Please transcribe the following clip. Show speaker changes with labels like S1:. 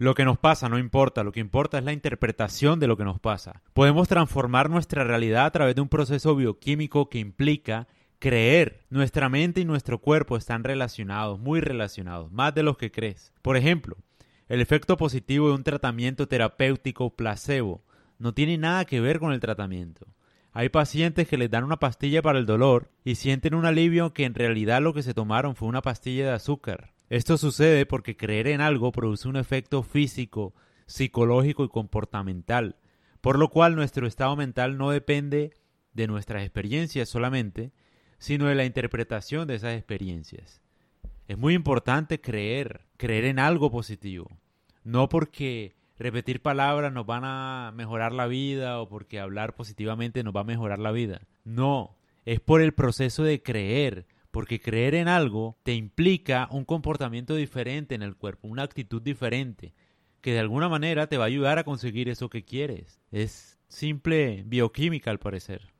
S1: Lo que nos pasa no importa, lo que importa es la interpretación de lo que nos pasa. Podemos transformar nuestra realidad a través de un proceso bioquímico que implica creer. Nuestra mente y nuestro cuerpo están relacionados, muy relacionados, más de los que crees. Por ejemplo, el efecto positivo de un tratamiento terapéutico placebo no tiene nada que ver con el tratamiento. Hay pacientes que les dan una pastilla para el dolor y sienten un alivio que en realidad lo que se tomaron fue una pastilla de azúcar. Esto sucede porque creer en algo produce un efecto físico, psicológico y comportamental, por lo cual nuestro estado mental no depende de nuestras experiencias solamente, sino de la interpretación de esas experiencias. Es muy importante creer, creer en algo positivo, no porque repetir palabras nos van a mejorar la vida o porque hablar positivamente nos va a mejorar la vida. No, es por el proceso de creer, porque creer en algo te implica un comportamiento diferente en el cuerpo, una actitud diferente, que de alguna manera te va a ayudar a conseguir eso que quieres. Es simple bioquímica al parecer.